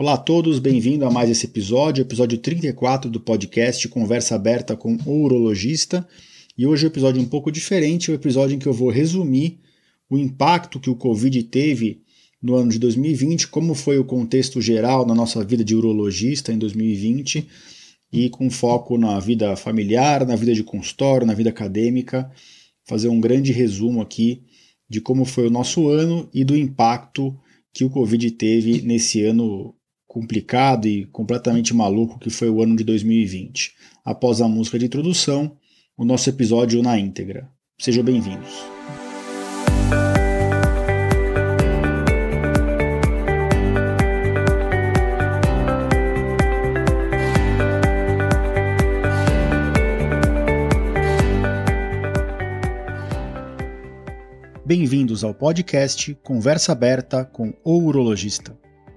Olá a todos, bem-vindo a mais esse episódio, episódio 34 do podcast Conversa Aberta com o Urologista. E hoje é um episódio um pouco diferente, é um episódio em que eu vou resumir o impacto que o Covid teve no ano de 2020, como foi o contexto geral na nossa vida de urologista em 2020 e com foco na vida familiar, na vida de consultório, na vida acadêmica, fazer um grande resumo aqui de como foi o nosso ano e do impacto que o Covid teve nesse ano complicado e completamente maluco que foi o ano de 2020. Após a música de introdução, o nosso episódio na íntegra. Sejam bem-vindos. Bem-vindos ao podcast Conversa Aberta com o Urologista.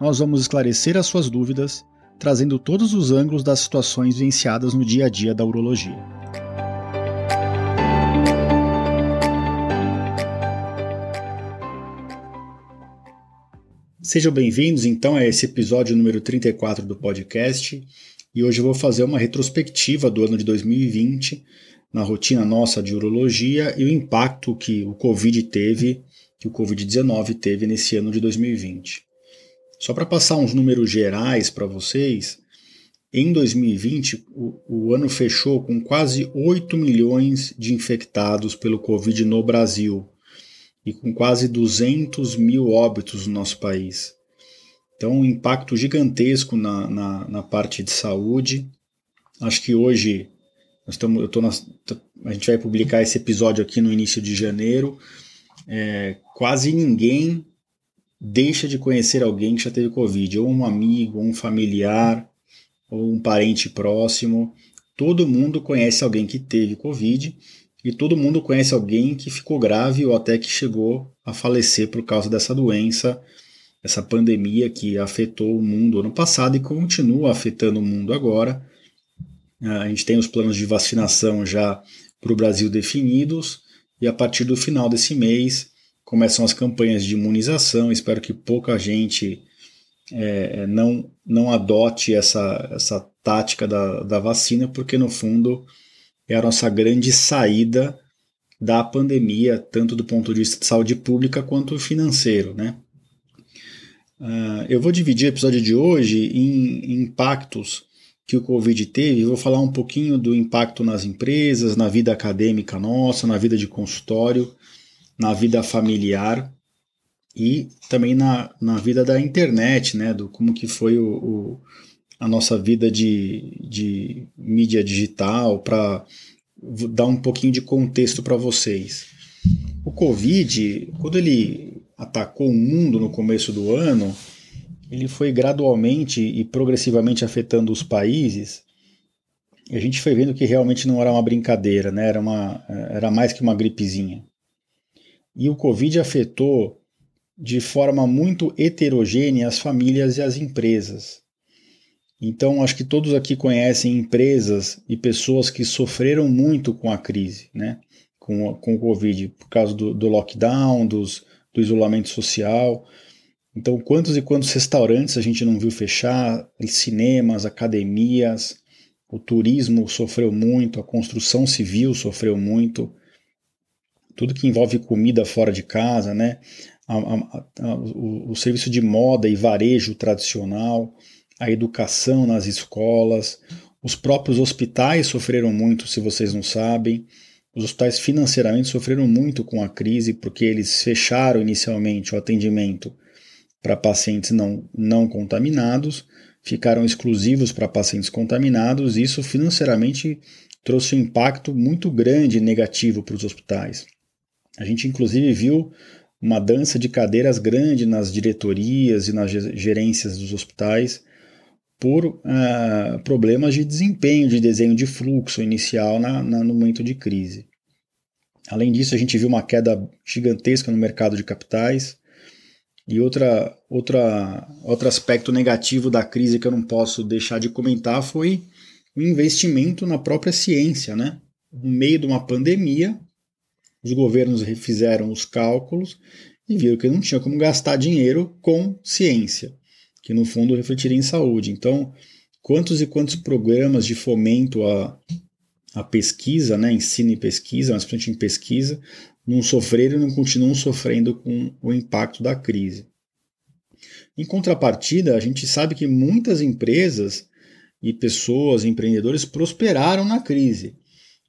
nós vamos esclarecer as suas dúvidas, trazendo todos os ângulos das situações vivenciadas no dia a dia da urologia. Sejam bem-vindos então a esse episódio número 34 do podcast. E hoje eu vou fazer uma retrospectiva do ano de 2020 na rotina nossa de urologia e o impacto que o Covid teve, que o Covid-19 teve nesse ano de 2020. Só para passar uns números gerais para vocês, em 2020 o, o, ano fechou com quase 8 milhões de infectados pelo Covid no Brasil e com quase 200 mil óbitos no nosso país. Então, um impacto gigantesco na, na, na parte de saúde. Acho que hoje nós estamos, eu tô na, a gente vai publicar esse episódio aqui no início de janeiro. É, quase ninguém deixa de conhecer alguém que já teve Covid, ou um amigo, ou um familiar, ou um parente próximo. Todo mundo conhece alguém que teve Covid e todo mundo conhece alguém que ficou grave ou até que chegou a falecer por causa dessa doença, essa pandemia que afetou o mundo ano passado e continua afetando o mundo agora. A gente tem os planos de vacinação já para o Brasil definidos e a partir do final desse mês começam as campanhas de imunização. Espero que pouca gente é, não, não adote essa, essa tática da, da vacina, porque no fundo é a nossa grande saída da pandemia, tanto do ponto de vista de saúde pública quanto financeiro. Né? Uh, eu vou dividir o episódio de hoje em, em impactos que o Covid teve. vou falar um pouquinho do impacto nas empresas, na vida acadêmica nossa, na vida de consultório na vida familiar e também na, na vida da internet, né, do como que foi o, o a nossa vida de, de mídia digital, para dar um pouquinho de contexto para vocês. O Covid, quando ele atacou o mundo no começo do ano, ele foi gradualmente e progressivamente afetando os países. E a gente foi vendo que realmente não era uma brincadeira, né? era, uma, era mais que uma gripezinha. E o Covid afetou de forma muito heterogênea as famílias e as empresas. Então, acho que todos aqui conhecem empresas e pessoas que sofreram muito com a crise, né? com, com o Covid, por causa do, do lockdown, dos, do isolamento social. Então, quantos e quantos restaurantes a gente não viu fechar, cinemas, academias, o turismo sofreu muito, a construção civil sofreu muito, tudo que envolve comida fora de casa, né? A, a, a, o, o, serviço de moda e varejo tradicional, a educação nas escolas, os próprios hospitais sofreram muito, se vocês não sabem. Os hospitais financeiramente sofreram muito com a crise porque eles fecharam inicialmente o atendimento para pacientes não, não contaminados, ficaram exclusivos para pacientes contaminados, e isso financeiramente trouxe um impacto muito grande e negativo para os hospitais. A gente inclusive viu uma dança de cadeiras grande nas diretorias e nas gerências dos hospitais, por uh, problemas de desempenho, de desenho de fluxo inicial na, na, no momento de crise. Além disso, a gente viu uma queda gigantesca no mercado de capitais. E outra, outra, outro aspecto negativo da crise que eu não posso deixar de comentar foi o investimento na própria ciência. Né? No meio de uma pandemia, os governos refizeram os cálculos e viram que não tinha como gastar dinheiro com ciência que no fundo refletiria em saúde. Então, quantos e quantos programas de fomento à, à pesquisa, né, ensino e pesquisa, mas principalmente em pesquisa, não sofreram e não continuam sofrendo com o impacto da crise. Em contrapartida, a gente sabe que muitas empresas e pessoas, empreendedores, prosperaram na crise.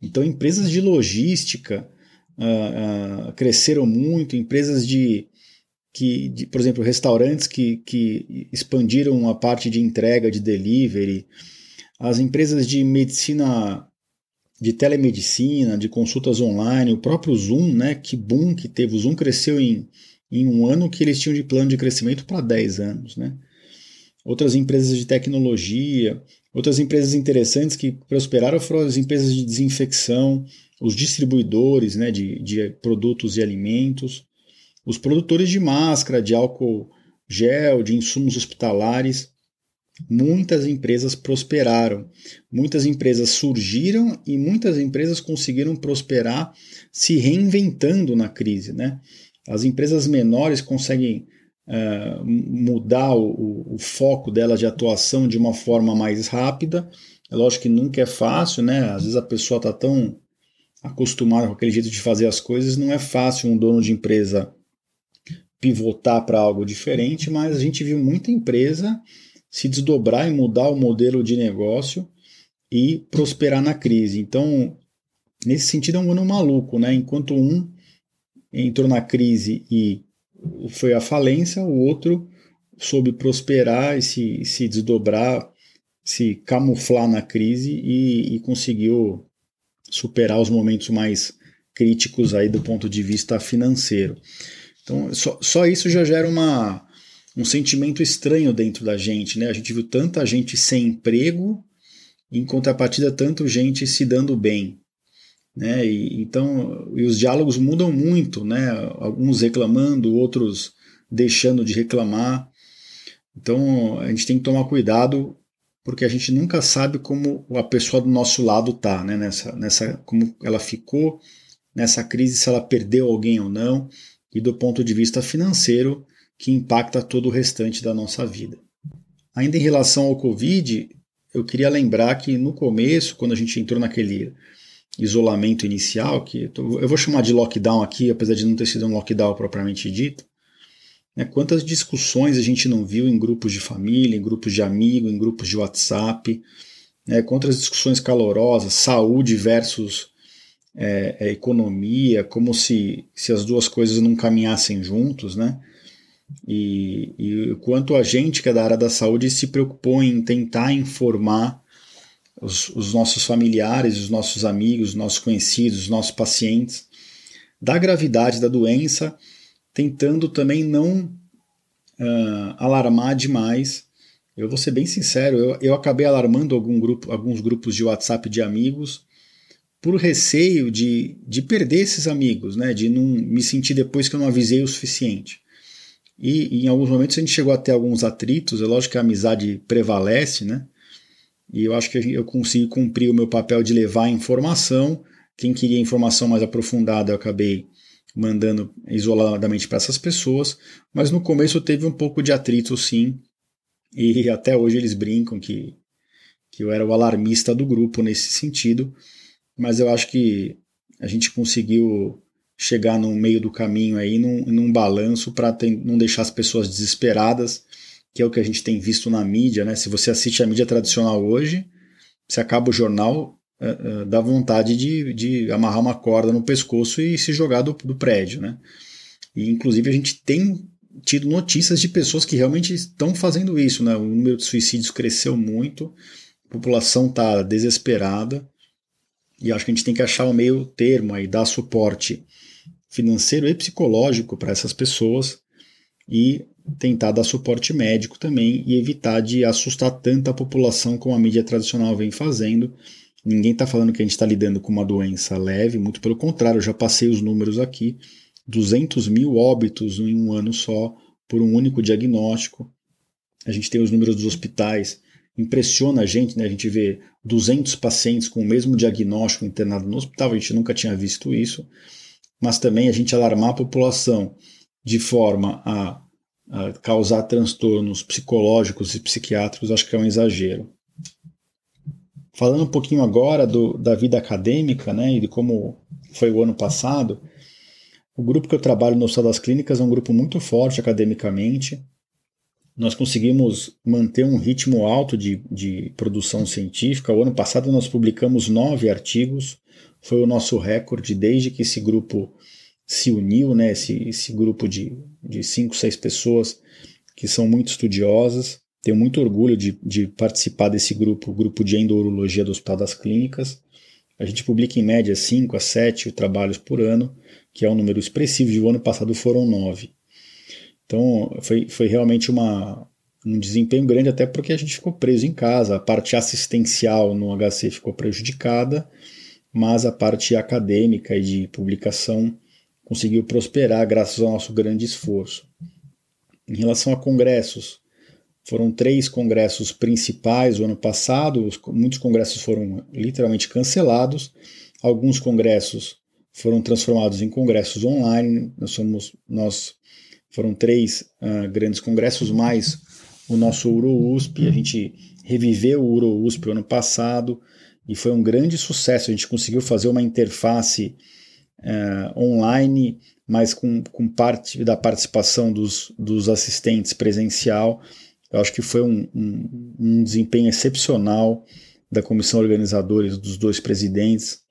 Então, empresas de logística uh, cresceram muito, empresas de que, de, por exemplo, restaurantes que, que expandiram a parte de entrega, de delivery, as empresas de medicina, de telemedicina, de consultas online, o próprio Zoom, né, que boom que teve, o Zoom cresceu em, em um ano que eles tinham de plano de crescimento para 10 anos, né. Outras empresas de tecnologia, outras empresas interessantes que prosperaram foram as empresas de desinfecção, os distribuidores né, de, de produtos e alimentos, os produtores de máscara, de álcool gel, de insumos hospitalares, muitas empresas prosperaram, muitas empresas surgiram e muitas empresas conseguiram prosperar se reinventando na crise. Né? As empresas menores conseguem uh, mudar o, o, foco delas de atuação de uma forma mais rápida. É lógico que nunca é fácil, né? Às vezes a pessoa está tão acostumada com aquele jeito de fazer as coisas, não é fácil um dono de empresa pivotar para algo diferente, mas a gente viu muita empresa se desdobrar e mudar o modelo de negócio e prosperar na crise. Então, nesse sentido, é um ano maluco, né? Enquanto um entrou na crise e foi à falência, o outro soube prosperar e se, se desdobrar, se camuflar na crise e, e conseguiu superar os momentos mais críticos aí do ponto de vista financeiro. Então, só, só isso já gera uma, um sentimento estranho dentro da gente, né? A gente viu tanta gente sem emprego, em contrapartida, tanta gente se dando bem. Né? E, então, e os diálogos mudam muito, né? Alguns reclamando, outros deixando de reclamar. Então, a gente tem que tomar cuidado porque a gente nunca sabe como a pessoa do nosso lado tá, né? Nessa, nessa, como ela ficou nessa crise, se ela perdeu alguém ou não e do ponto de vista financeiro, que impacta todo o restante da nossa vida. Ainda em relação ao Covid, eu queria lembrar que no começo, quando a gente entrou naquele isolamento inicial, que eu vou chamar de lockdown aqui, apesar de não ter sido um lockdown propriamente dito, né, quantas discussões a gente não viu em grupos de família, em grupos de amigos, em grupos de WhatsApp, né, quantas discussões calorosas, saúde versus é, é, economia, como se, se as duas coisas não caminhassem juntos, né? E, e quanto a gente que é da área da saúde se preocupou em tentar informar os, os nossos familiares, os nossos amigos, os nossos conhecidos, os nossos pacientes da gravidade da doença, tentando também não uh, alarmar demais. Eu vou ser bem sincero, eu, eu acabei alarmando algum grupo, alguns grupos de WhatsApp de amigos por receio de, de perder esses amigos, né? de não me sentir depois que eu não avisei o suficiente. E, e em alguns momentos a gente chegou a ter alguns atritos, é lógico que a amizade prevalece, né? E eu acho que eu consegui cumprir o meu papel de levar informação. Quem queria informação mais aprofundada, eu acabei mandando isoladamente para essas pessoas. Mas no começo teve um pouco de atrito, sim. E até hoje eles brincam que, que eu era o alarmista do grupo nesse sentido mas eu acho que a gente conseguiu chegar no meio do caminho aí, num, num balanço para não deixar as pessoas desesperadas, que é o que a gente tem visto na mídia, né? Se você assiste a mídia tradicional hoje, se acaba o jornal, uh, uh, dá vontade de, de amarrar uma corda no pescoço e se jogar do, do prédio, né? E inclusive a gente tem tido notícias de pessoas que realmente estão fazendo isso, né? O número de suicídios cresceu muito, a população está desesperada. E acho que a gente tem que achar o meio termo aí, dar suporte financeiro e psicológico para essas pessoas e tentar dar suporte médico também e evitar de assustar tanta população como a mídia tradicional vem fazendo. Ninguém está falando que a gente está lidando com uma doença leve, muito pelo contrário, eu já passei os números aqui: 200 mil óbitos em um ano só por um único diagnóstico. A gente tem os números dos hospitais, impressiona a gente, né? A gente vê 200 pacientes com o mesmo diagnóstico internado no hospital, a gente nunca tinha visto isso, mas também a gente alarmar a população de forma a, causar transtornos psicológicos e psiquiátricos, acho que é um exagero. Falando um pouquinho agora do, da vida acadêmica né, e de como foi o ano passado, o grupo que eu trabalho no Hospital das Clínicas é um grupo muito forte academicamente. Nós conseguimos manter um ritmo alto de, de produção científica. O ano passado nós publicamos nove artigos, foi o nosso recorde desde que esse grupo se uniu, né, esse, esse grupo de, de cinco, seis pessoas que são muito estudiosas. Tenho muito orgulho de, de participar desse grupo, o grupo de endurologia do Hospital das Clínicas. A gente publica em média 5 a 7 trabalhos por ano, que é um número expressivo, e o ano passado foram 9. Então foi, foi realmente uma, um desempenho grande, até porque a gente ficou preso em casa. A parte assistencial no HC ficou prejudicada, mas a parte acadêmica e de publicação conseguiu prosperar graças ao nosso grande esforço. Em relação a congressos, foram três congressos principais o ano passado, muitos congressos foram literalmente cancelados, alguns congressos foram transformados em congressos online. Nós somos nós foram três uh, grandes congressos mais o nosso UroUSP, a gente reviveu o UroUSP ano passado e foi um grande sucesso. A gente conseguiu fazer uma interface uh, online, mas com, com parte da participação dos, dos assistentes presencial eu acho que foi um, um, um desempenho excepcional da comissão organizadora e dos dois presidentes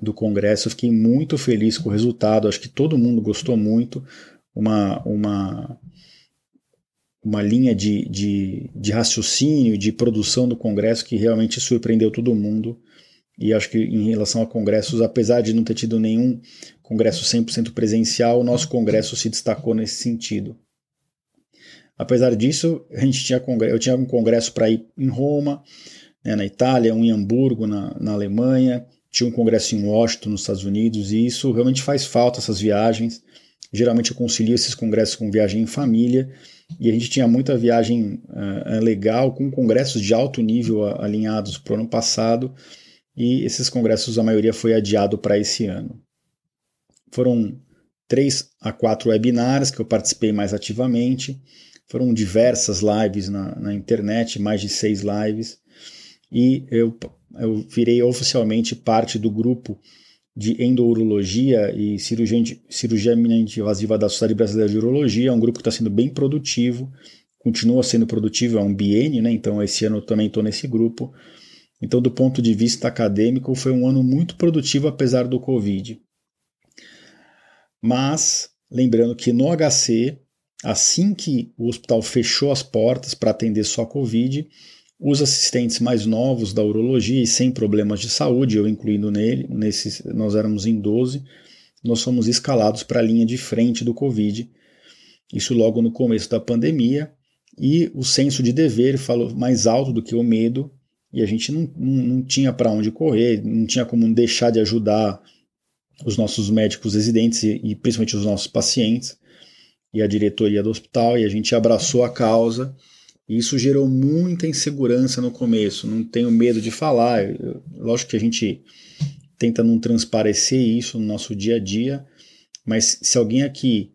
do Congresso. Eu fiquei muito feliz com o resultado. Acho que todo mundo gostou muito. Uma, uma, uma linha de, de, de raciocínio, de produção do Congresso que realmente surpreendeu todo mundo. E acho que em relação a congressos, apesar de não ter tido nenhum congresso 100% presencial, o nosso congresso se destacou nesse sentido. Apesar disso, a gente tinha eu tinha um congresso para ir em Roma, né, na Itália, um em Hamburgo, na, na Alemanha, tinha um congresso em Washington, nos Estados Unidos, e isso realmente faz falta, essas viagens. Geralmente eu concilio esses congressos com viagem em família, e a gente tinha muita viagem uh, legal, com congressos de alto nível alinhados para o ano passado, e esses congressos, a maioria foi adiado para esse ano. Foram três a quatro webinars que eu participei mais ativamente, foram diversas lives na, na internet, mais de seis lives, e eu, eu virei oficialmente parte do grupo de endourologia e cirurgia, cirurgia invasiva da Sociedade Brasileira de Urologia. É um grupo que está sendo bem produtivo, continua sendo produtivo, é um biênio, né? então esse ano eu também estou nesse grupo. Então, do ponto de vista acadêmico, foi um ano muito produtivo, apesar do Covid. Mas, lembrando que no HC Assim que o hospital fechou as portas para atender só Covid, os assistentes mais novos da urologia e sem problemas de saúde, eu incluindo nele, nesses, nós éramos em 12, nós fomos escalados para a linha de frente do Covid. Isso logo no começo da pandemia. E o senso de dever falou mais alto do que o medo, e a gente não, não, não tinha para onde correr, não tinha como deixar de ajudar os nossos médicos residentes e, e principalmente os nossos pacientes e a diretoria do hospital, e a gente abraçou a causa. E isso gerou muita insegurança no começo. Não tenho medo de falar. Lógico que a gente tenta não transparecer isso no nosso dia a dia, mas se alguém aqui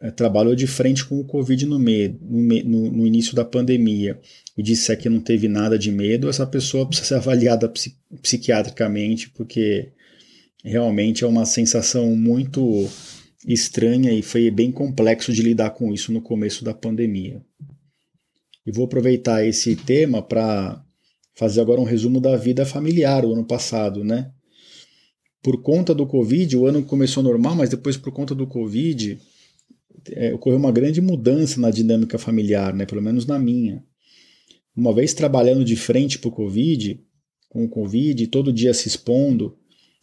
é, trabalhou de frente com o Covid no, medo, no, no, início da pandemia e disser que não teve nada de medo, essa pessoa precisa ser avaliada psi, psiquiatricamente, porque realmente é uma sensação muito estranha e foi bem complexo de lidar com isso no começo da pandemia. E vou aproveitar esse tema para fazer agora um resumo da vida familiar do ano passado, né? Por conta do Covid, o ano começou normal, mas depois por conta do Covid é, ocorreu uma grande mudança na dinâmica familiar, né? Pelo menos na minha. Uma vez trabalhando de frente para o Covid, com o Covid, todo dia se expondo,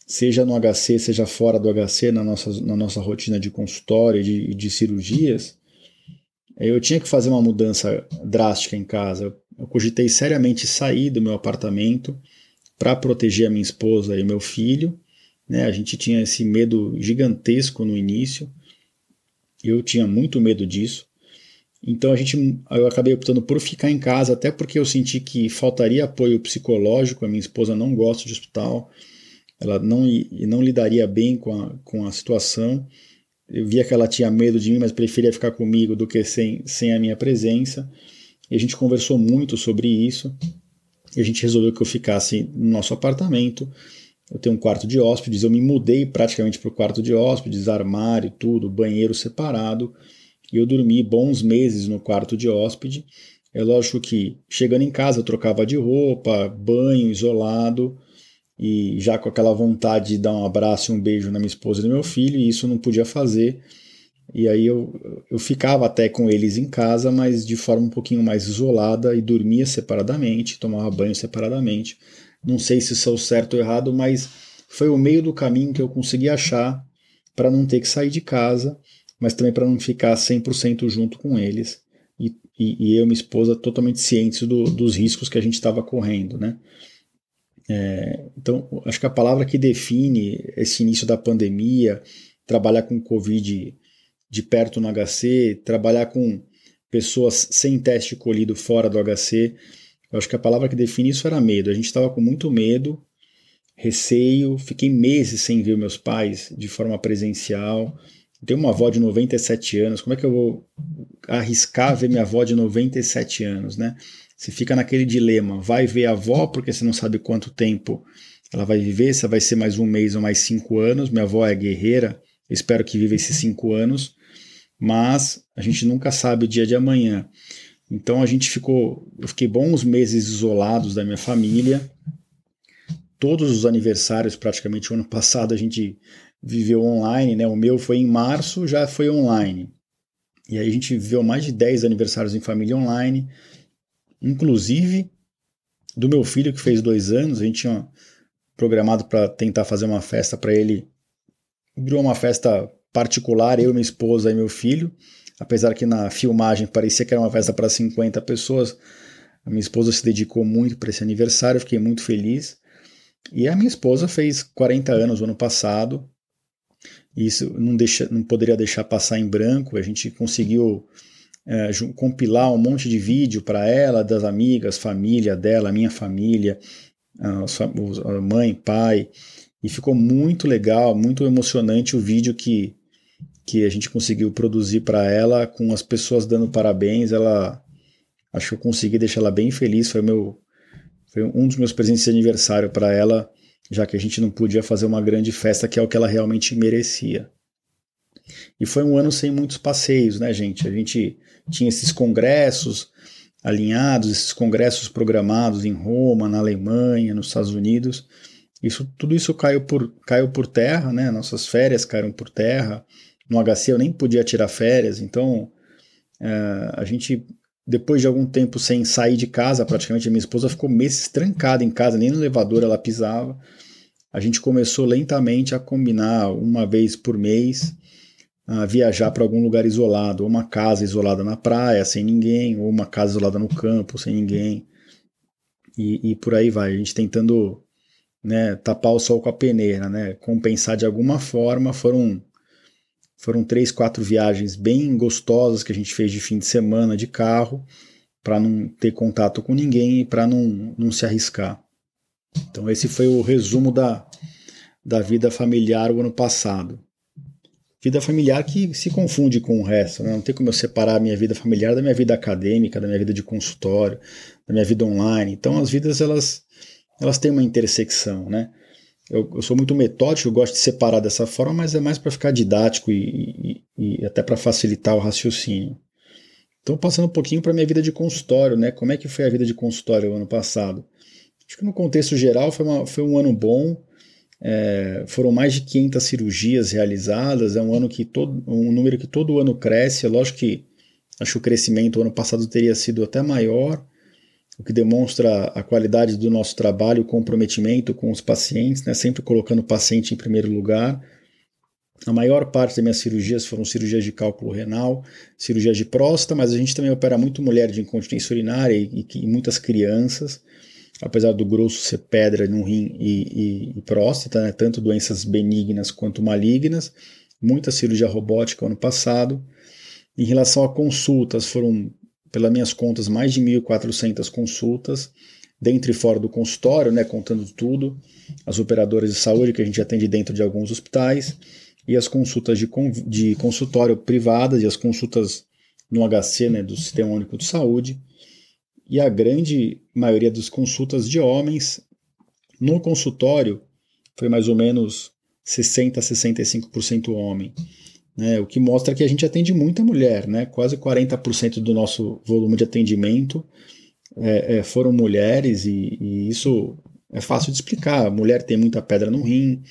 seja no HC, seja fora do HC, na nossa, na nossa rotina de consultório e de, de cirurgias, eu tinha que fazer uma mudança drástica em casa. Eu cogitei seriamente sair do meu apartamento para proteger a minha esposa e meu filho. Né? A gente tinha esse medo gigantesco no início. Eu tinha muito medo disso. Então a gente, eu acabei optando por ficar em casa, até porque eu senti que faltaria apoio psicológico. A minha esposa não gosta de hospital, ela não, não lidaria bem com a, com a situação. Eu via que ela tinha medo de mim, mas preferia ficar comigo do que sem, sem a minha presença. E a gente conversou muito sobre isso. E a gente resolveu que eu ficasse no nosso apartamento. Eu tenho um quarto de hóspedes, eu me mudei praticamente para o quarto de hóspedes, armário, tudo, banheiro separado e eu dormi bons meses no quarto de hóspede. É lógico que chegando em casa eu trocava de roupa, banho isolado e já com aquela vontade de dar um abraço e um beijo na minha esposa e no meu filho, e isso não podia fazer. E aí eu, eu ficava até com eles em casa, mas de forma um pouquinho mais isolada e dormia separadamente, tomava banho separadamente. Não sei se sou certo ou errado, mas foi o meio do caminho que eu consegui achar para não ter que sair de casa mas também para não ficar 100% junto com eles e, e, e, eu e minha esposa totalmente cientes do, dos riscos que a gente estava correndo, né? É, então, acho que a palavra que define esse início da pandemia, trabalhar com Covid de perto no HC, trabalhar com pessoas sem teste colhido fora do HC, eu acho que a palavra que define isso era medo. A gente estava com muito medo, receio, fiquei meses sem ver meus pais de forma presencial, tenho uma avó de 97 anos, como é que eu vou arriscar ver minha avó de 97 anos, né? Você fica naquele dilema, vai ver a avó porque você não sabe quanto tempo ela vai viver, se vai ser mais um mês ou mais cinco anos. Minha avó é guerreira, espero que viva esses cinco anos, mas a gente nunca sabe o dia de amanhã. Então a gente ficou, eu fiquei bons meses isolados da minha família. Todos os aniversários, praticamente o ano passado, a gente viveu online, né? O meu foi em março, já foi online. E aí a gente viveu mais de 10 aniversários em família online, inclusive do meu filho que fez dois anos, a gente tinha programado para tentar fazer uma festa para ele. Virou uma festa particular, eu, minha esposa e meu filho. Apesar que na filmagem parecia que era uma festa para 50 pessoas, a minha esposa se dedicou muito para esse aniversário, fiquei muito feliz. E a minha esposa fez 40 anos no ano passado, isso não, deixa, não poderia deixar passar em branco. A gente conseguiu é, compilar um monte de vídeo para ela, das amigas, família dela, minha família, a, mãe, pai, e ficou muito legal, muito emocionante o vídeo que, que a gente conseguiu produzir para ela, com as pessoas dando parabéns. Ela acho que eu consegui deixar ela bem feliz. Foi meu foi um dos meus presentes de aniversário para ela já que a gente não podia fazer uma grande festa, que é o que ela realmente merecia. E foi um ano sem muitos passeios, né, gente? A gente tinha esses congressos alinhados, esses congressos programados em Roma, na Alemanha, nos Estados Unidos. Isso, tudo isso caiu por, caiu por terra, né? Nossas férias caíram por terra. No HC eu nem podia tirar férias, então é, a gente, depois de algum tempo sem sair de casa, praticamente minha esposa ficou meses trancada em casa, nem no elevador ela pisava a gente começou lentamente a combinar uma vez por mês a viajar para algum lugar isolado, ou uma casa isolada na praia sem ninguém, ou uma casa isolada no campo sem ninguém, e, e por aí vai. A gente tentando né, tapar o sol com a peneira, né, compensar de alguma forma. Foram foram três, quatro viagens bem gostosas que a gente fez de fim de semana de carro para não ter contato com ninguém e para não, não se arriscar. Então, esse foi o resumo da, da vida familiar o ano passado. Vida familiar que se confunde com o resto, né? não tem como eu separar a minha vida familiar da minha vida acadêmica, da minha vida de consultório, da minha vida online. Então, as vidas elas, elas têm uma intersecção, né? Eu, eu sou muito metódico, eu gosto de separar dessa forma, mas é mais para ficar didático e, e, e até para facilitar o raciocínio. Então, passando um pouquinho para minha vida de consultório, né? Como é que foi a vida de consultório o ano passado? Acho que no contexto geral foi, uma, foi um ano bom. É, foram mais de 500 cirurgias realizadas. É um ano que todo, um número que todo ano cresce. É lógico que acho que o crescimento ano passado teria sido até maior, o que demonstra a qualidade do nosso trabalho, o comprometimento com os pacientes, né? sempre colocando o paciente em primeiro lugar. A maior parte das minhas cirurgias foram cirurgias de cálculo renal, cirurgias de próstata, mas a gente também opera muito mulher de incontinência urinária e, e, e muitas crianças, apesar do grosso ser pedra no rim e, e próstata, né, tanto doenças benignas quanto malignas. Muita cirurgia robótica ano passado. Em relação a consultas, foram, pelas minhas contas, mais de 1.400 consultas, dentro e fora do consultório, né, contando tudo, as operadoras de saúde que a gente atende dentro de alguns hospitais e as consultas de, de consultório privadas e as consultas no HC, né, do Sistema Único de Saúde, e a grande maioria das consultas de homens. No consultório foi mais ou menos 60 a 65% homem, né, o que mostra que a gente atende muita mulher, né, quase 40% do nosso volume de atendimento é, é, foram mulheres e, e isso é fácil de explicar. Mulher tem muita pedra no rim,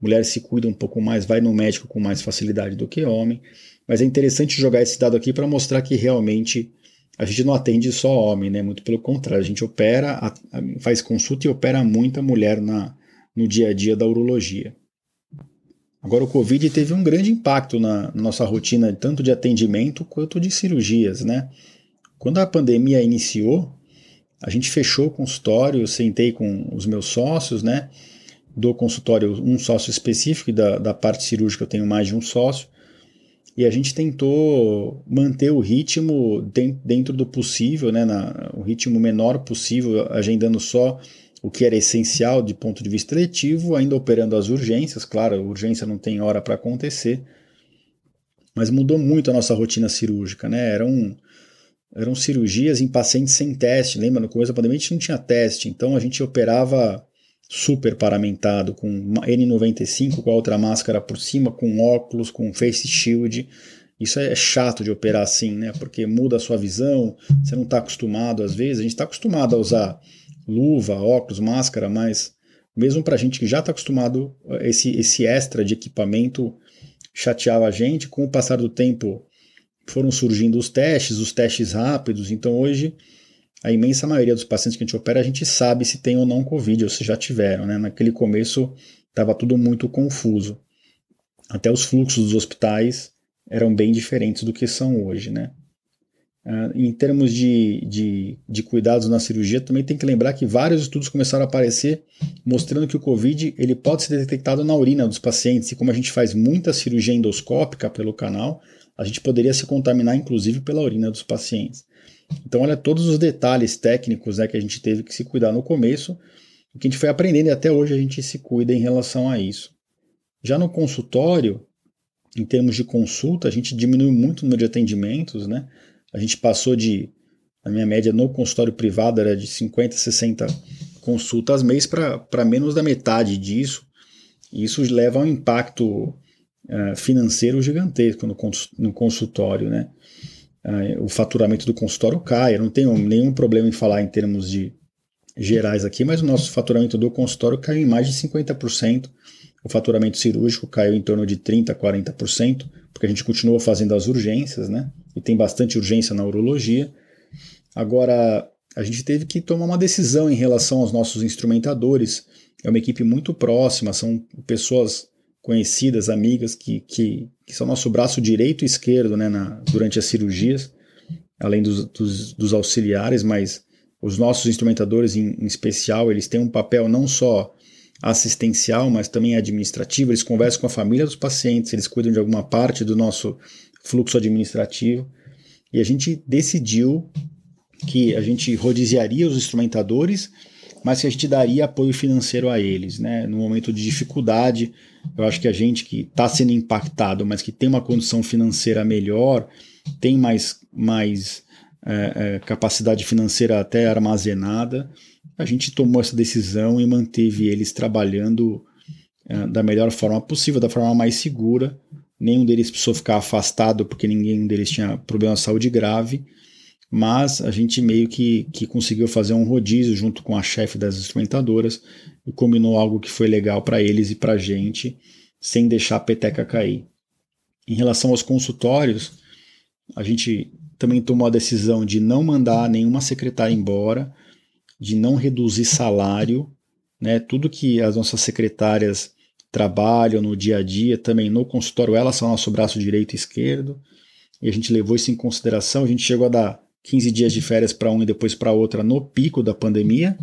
mulher se cuida um pouco mais, vai no médico com mais facilidade do que homem. Mas é interessante jogar esse dado aqui para mostrar que realmente a gente não atende só homem, né? Muito pelo contrário, a gente opera, faz consulta e opera muita mulher na, no dia a dia da urologia. Agora, o Covid teve um grande impacto na, nossa rotina, tanto de atendimento quanto de cirurgias, né? Quando a pandemia iniciou, a gente fechou o consultório, eu sentei com os meus sócios, né? do consultório um sócio específico, e da, da parte cirúrgica eu tenho mais de um sócio, e a gente tentou manter o ritmo dentro do possível, né, na, o ritmo menor possível, agendando só o que era essencial de ponto de vista letivo, ainda operando as urgências, claro, urgência não tem hora para acontecer, mas mudou muito a nossa rotina cirúrgica, né, eram, eram cirurgias em pacientes sem teste, lembra, no começo da pandemia a gente não tinha teste, então a gente operava super paramentado, com N95 com a outra máscara por cima, com óculos, com face shield. Isso é chato de operar assim, né? Porque muda a sua visão, você não está acostumado às vezes. A gente está acostumado a usar luva, óculos, máscara, mas mesmo para a gente que já está acostumado, esse, esse extra de equipamento chateava a gente. Com o passar do tempo, foram surgindo os testes, os testes rápidos. Então hoje a imensa maioria dos pacientes que a gente opera, a gente sabe se tem ou não Covid, ou se já tiveram. Né? Naquele começo estava tudo muito confuso. Até os fluxos dos hospitais eram bem diferentes do que são hoje. Né? Uh, em termos de, de, de, cuidados na cirurgia, também tem que lembrar que vários estudos começaram a aparecer mostrando que o Covid ele pode ser detectado na urina dos pacientes, e como a gente faz muita cirurgia endoscópica pelo canal, a gente poderia se contaminar inclusive pela urina dos pacientes. Então, olha todos os detalhes técnicos né, que a gente teve que se cuidar no começo, o que a gente foi aprendendo e até hoje a gente se cuida em relação a isso. Já no consultório, em termos de consulta, a gente diminuiu muito o número de atendimentos, né? A gente passou de, a minha média no consultório privado era de 50, 60 consultas mês para menos da metade disso. E isso leva a um impacto uh, financeiro gigantesco no, no consultório, né? o faturamento do consultório cai. Eu não tenho nenhum problema em falar em termos de gerais aqui, mas o nosso faturamento do consultório caiu em mais de 50%. O faturamento cirúrgico caiu em torno de 30%, 40%, porque a gente continua fazendo as urgências, né? E tem bastante urgência na urologia. Agora, a gente teve que tomar uma decisão em relação aos nossos instrumentadores. É uma equipe muito próxima, são pessoas conhecidas, amigas, que, que, que são nosso braço direito e esquerdo né, na, durante as cirurgias, além dos, dos, dos, auxiliares, mas os nossos instrumentadores em, em especial, eles têm um papel não só assistencial, mas também administrativo, eles conversam com a família dos pacientes, eles cuidam de alguma parte do nosso fluxo administrativo, e a gente decidiu que a gente rodiziaria os instrumentadores, mas que a gente daria apoio financeiro a eles, né? No momento de dificuldade, eu acho que a gente que está sendo impactado, mas que tem uma condição financeira melhor, tem mais, mais é, é, capacidade financeira até armazenada, a gente tomou essa decisão e manteve eles trabalhando é, da melhor forma possível, da forma mais segura. Nenhum deles precisou ficar afastado porque ninguém deles tinha problema de saúde grave, mas a gente meio que, que conseguiu fazer um rodízio junto com a chefe das instrumentadoras e combinou algo que foi legal para eles e para a gente, sem deixar a peteca cair. Em relação aos consultórios, a gente também tomou a decisão de não mandar nenhuma secretária embora, de não reduzir salário, né? Tudo que as nossas secretárias trabalho, no dia a dia, também no consultório, elas são nosso braço direito e esquerdo, e a gente levou isso em consideração. A gente chegou a dar 15 dias de férias para um e depois para outra no pico da pandemia,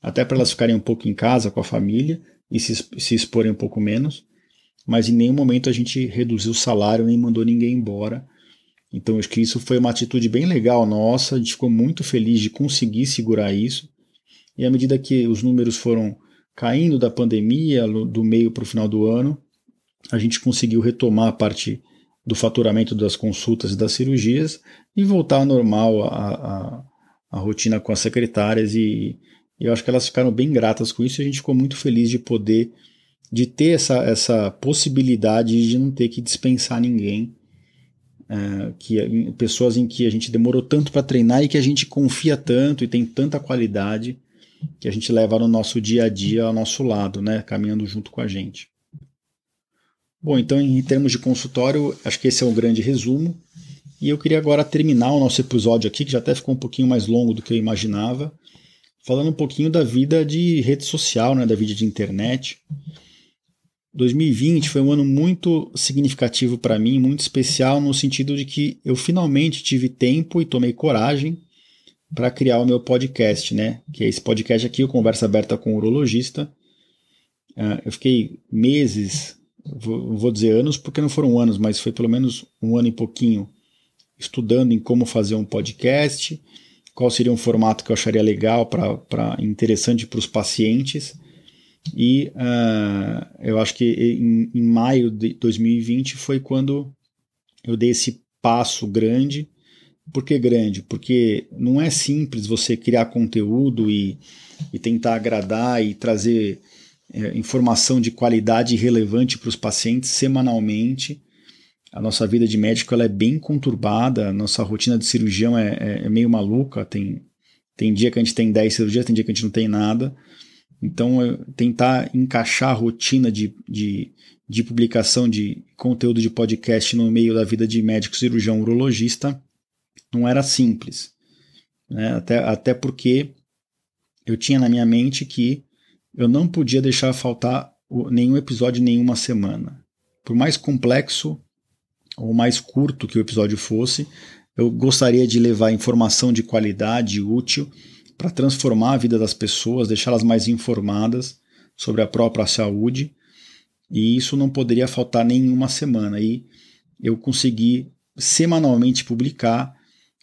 até para elas ficarem um pouco em casa com a família e se, se exporem um pouco menos. Mas em nenhum momento a gente reduziu o salário nem mandou ninguém embora. Então acho que isso foi uma atitude bem legal nossa, a gente ficou muito feliz de conseguir segurar isso. E à medida que os números foram caindo da pandemia, do meio para o final do ano, a gente conseguiu retomar a parte do faturamento das consultas e das cirurgias e voltar ao normal a, a, a rotina com as secretárias. E, e eu acho que elas ficaram bem gratas com isso e a gente ficou muito feliz de poder de ter essa, essa possibilidade de não ter que dispensar ninguém é, que pessoas em que a gente demorou tanto para treinar e que a gente confia tanto e tem tanta qualidade que a gente leva no nosso dia a dia ao nosso lado, né, caminhando junto com a gente. Bom, então em termos de consultório, acho que esse é o grande resumo. E eu queria agora terminar o nosso episódio aqui, que já até ficou um pouquinho mais longo do que eu imaginava, falando um pouquinho da vida de rede social, né, da vida de internet. 2020 foi um ano muito significativo para mim, muito especial no sentido de que eu finalmente tive tempo e tomei coragem para criar o meu podcast, né? Que é esse podcast aqui, o Conversa Aberta com o Urologista. Uh, eu fiquei meses, vou, vou dizer anos, porque não foram anos, mas foi pelo menos um ano e pouquinho estudando em como fazer um podcast, qual seria um formato que eu acharia legal, para interessante para os pacientes. E uh, eu acho que em, em maio de 2020 foi quando eu dei esse passo grande por que grande? Porque não é simples você criar conteúdo e, e tentar agradar e trazer é, informação de qualidade relevante para os pacientes semanalmente. A nossa vida de médico ela é bem conturbada, a nossa rotina de cirurgião é, é, é meio maluca. Tem, tem dia que a gente tem 10 cirurgias, tem dia que a gente não tem nada. Então, tentar encaixar a rotina de, de, de publicação de conteúdo de podcast no meio da vida de médico cirurgião urologista não era simples. Né? Até, até porque eu tinha na minha mente que eu não podia deixar faltar nenhum episódio nenhuma semana. Por mais complexo ou mais curto que o episódio fosse, eu gostaria de levar informação de qualidade útil para transformar a vida das pessoas, deixá-las mais informadas sobre a própria saúde, e isso não poderia faltar nenhuma semana. E eu consegui semanalmente publicar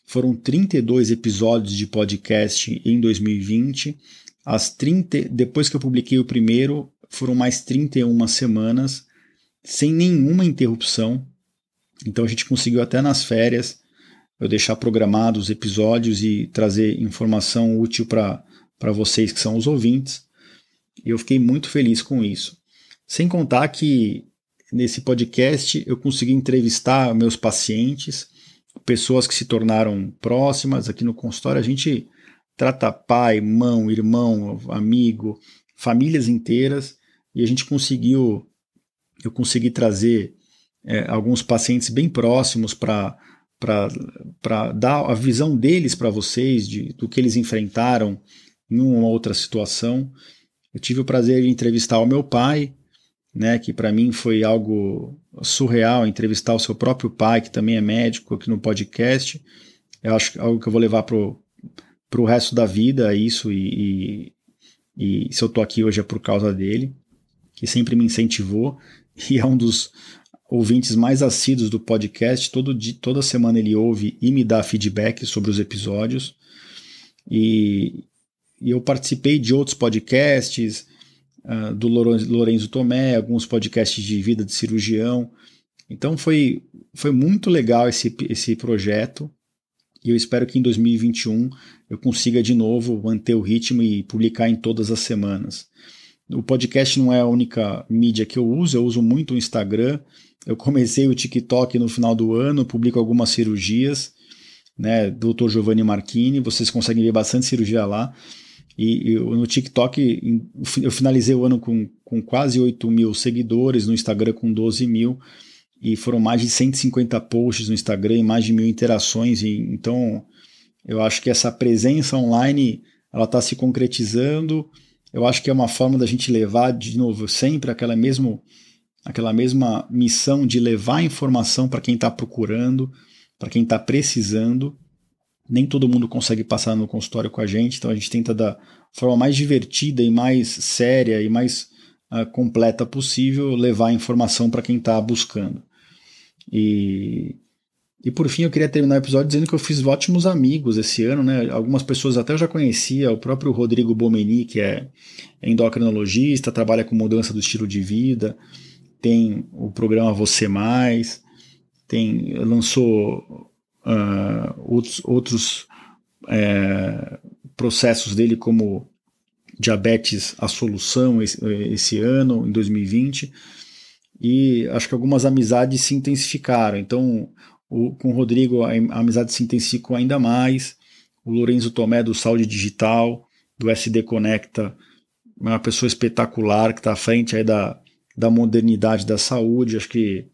foram 32 episódios de podcast em 2020. As 30, depois que eu publiquei o primeiro, foram mais 31 semanas sem nenhuma interrupção. Então a gente conseguiu até nas férias eu deixar programados os episódios e trazer informação útil para vocês que são os ouvintes. E eu fiquei muito feliz com isso. Sem contar que nesse podcast eu consegui entrevistar meus pacientes pessoas que se tornaram próximas. Aqui no consultório a gente trata pai, mão, irmão, amigo, famílias inteiras e a gente conseguiu, eu consegui trazer é, alguns pacientes bem próximos para para dar a visão deles para vocês, de, do que eles enfrentaram em uma outra situação. Eu tive o prazer de entrevistar o meu pai, né, que para mim foi algo surreal entrevistar o seu próprio pai, que também é médico, aqui no podcast. Eu acho algo que eu vou levar pro, pro resto da vida, isso, e, e, e se eu tô aqui hoje é por causa dele, que sempre me incentivou, e é um dos ouvintes mais assíduos do podcast. Todo dia, toda semana ele ouve e me dá feedback sobre os episódios. E, e eu participei de outros podcasts, uh, do Lorenzo Tomé, alguns podcasts de vida de cirurgião. Então foi, foi muito legal esse, esse projeto e eu espero que em 2021 eu consiga de novo manter o ritmo e publicar em todas as semanas. O podcast não é a única mídia que eu uso, eu uso muito o Instagram. Eu comecei o TikTok no final do ano, publico algumas cirurgias, né? Dr. Giovanni Marchini, vocês conseguem ver bastante cirurgia lá. E, e, no TikTok, eu finalizei o ano com, com quase 8 mil seguidores, no Instagram com 12 mil, e foram mais de 150 posts no Instagram e mais de mil interações. E, então, eu acho que essa presença online ela está se concretizando. eu acho que é uma forma da gente levar de novo sempre aquela mesmo aquela mesma missão de levar informação para quem está procurando, para quem está precisando. Nem todo mundo consegue passar no consultório com a gente, então a gente tenta da forma mais divertida e mais séria e mais uh, completa possível levar informação para quem está buscando. E e por fim, eu queria terminar o episódio dizendo que eu fiz ótimos amigos esse ano, né? Algumas pessoas até eu já conhecia, o próprio Rodrigo Bomeni, que é endocrinologista, trabalha com mudança do estilo de vida, tem o programa Você Mais, tem lançou uh, outros, outros é, processos dele como diabetes a solução esse, esse ano, em 2020, e acho que algumas amizades se intensificaram. Então, o, com o Rodrigo a, a amizade se intensificou ainda mais. O Lorenzo Tomé do Saúde Digital, do SD Conecta, uma pessoa espetacular que está à frente aí da, da modernidade da saúde, acho que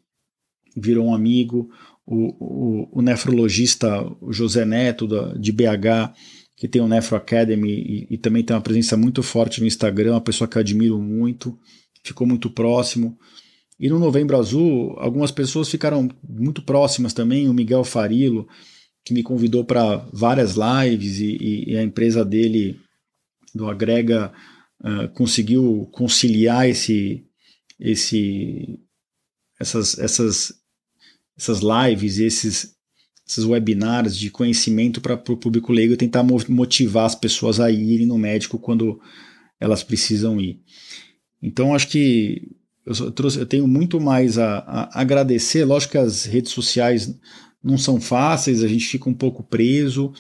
virou um amigo. O, o, o nefrologista José Neto, da, de BH, que tem o Nefro Academy e, e, também tem uma presença muito forte no Instagram, uma pessoa que eu admiro muito, ficou muito próximo. E no Novembro Azul, algumas pessoas ficaram muito próximas também. O Miguel Farilo, que me convidou para várias lives, e, e, a empresa dele, do Agrega, uh, conseguiu conciliar esse, esse, essas, essas, essas lives, esses, esses webinars de conhecimento para o público leigo e tentar motivar as pessoas a irem no médico quando elas precisam ir. Então, acho que eu, trouxe, eu tenho muito mais a, a, agradecer. Lógico que as redes sociais não são fáceis, a gente fica um pouco preso.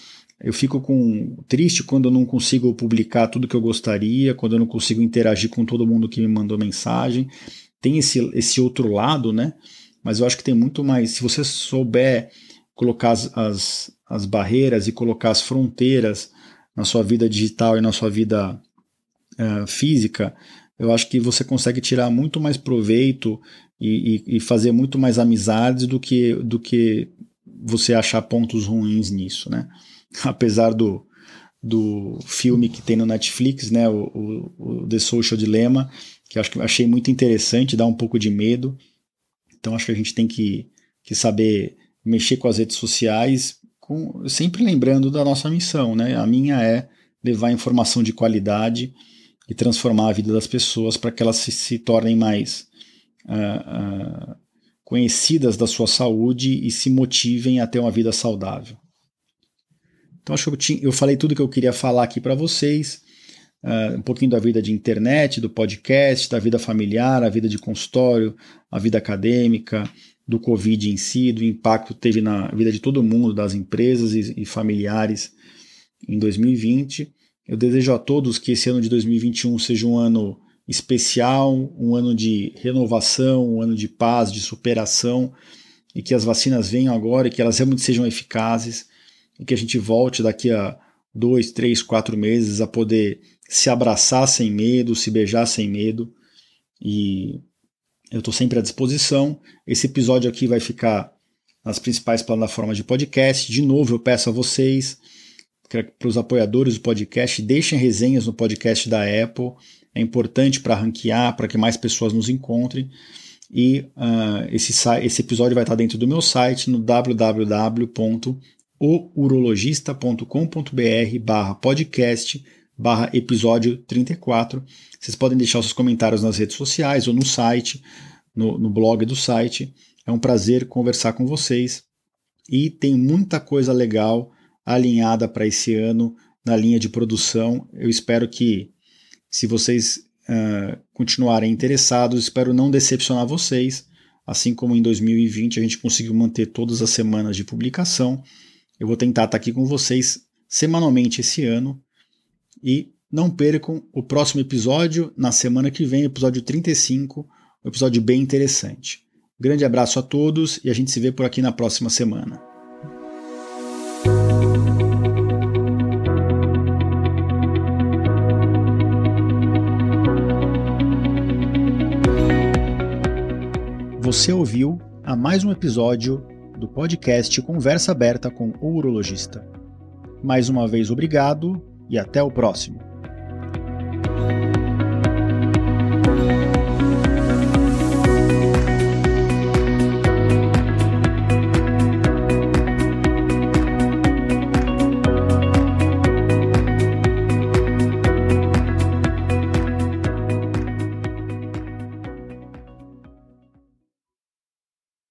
Eu fico com triste quando eu não consigo publicar tudo que eu gostaria, quando eu não consigo interagir com todo mundo que me mandou mensagem. Tem esse, esse outro lado, né? Mas eu acho que tem muito mais. Se você souber colocar as, as, as barreiras e colocar as fronteiras na sua vida digital e na sua vida uh, física, eu acho que você consegue tirar muito mais proveito e, e, e, fazer muito mais amizades do que, do que você achar pontos ruins nisso, né? Apesar do, do filme que tem no Netflix, né, o, o, o The Social Dilemma, que acho que achei muito interessante, dá um pouco de medo. Então acho que a gente tem que, que saber mexer com as redes sociais, com, sempre lembrando da nossa missão, né? A minha é levar informação de qualidade e transformar a vida das pessoas para que elas se, se tornem mais uh, uh, conhecidas da sua saúde e se motivem a ter uma vida saudável. Então acho que eu, tinha, eu falei tudo que eu queria falar aqui para vocês. Uh, um pouquinho da vida de internet, do podcast, da vida familiar, a vida de consultório, a vida acadêmica, do Covid em si, do impacto que teve na vida de todo mundo, das empresas e, e familiares em 2020. Eu desejo a todos que esse ano de 2021 seja um ano especial, um ano de renovação, um ano de paz, de superação, e que as vacinas venham agora e que elas realmente sejam eficazes, e que a gente volte daqui a dois, três, quatro meses a poder se abraçar sem medo, se beijar sem medo. E eu estou sempre à disposição. Esse episódio aqui vai ficar nas principais plataformas de podcast. De novo, eu peço a vocês para os apoiadores do podcast, deixem resenhas no podcast da Apple. É importante para ranquear, para que mais pessoas nos encontrem. E uh, esse, esse episódio vai estar dentro do meu site no www.ourologista.com.br barra podcast barra episódio 34. Vocês podem deixar seus comentários nas redes sociais ou no site, no, no blog do site. É um prazer conversar com vocês. E tem muita coisa legal alinhada para esse ano na linha de produção. Eu espero que, se vocês uh, continuarem interessados, espero não decepcionar vocês. Assim como em 2020 a gente conseguiu manter todas as semanas de publicação, eu vou tentar estar aqui com vocês semanalmente esse ano. E não percam o próximo episódio na semana que vem, episódio 35, um episódio bem interessante. Grande abraço a todos e a gente se vê por aqui na próxima semana. Você ouviu a mais um episódio do podcast Conversa Aberta com o Urologista. Mais uma vez, obrigado e até o próximo.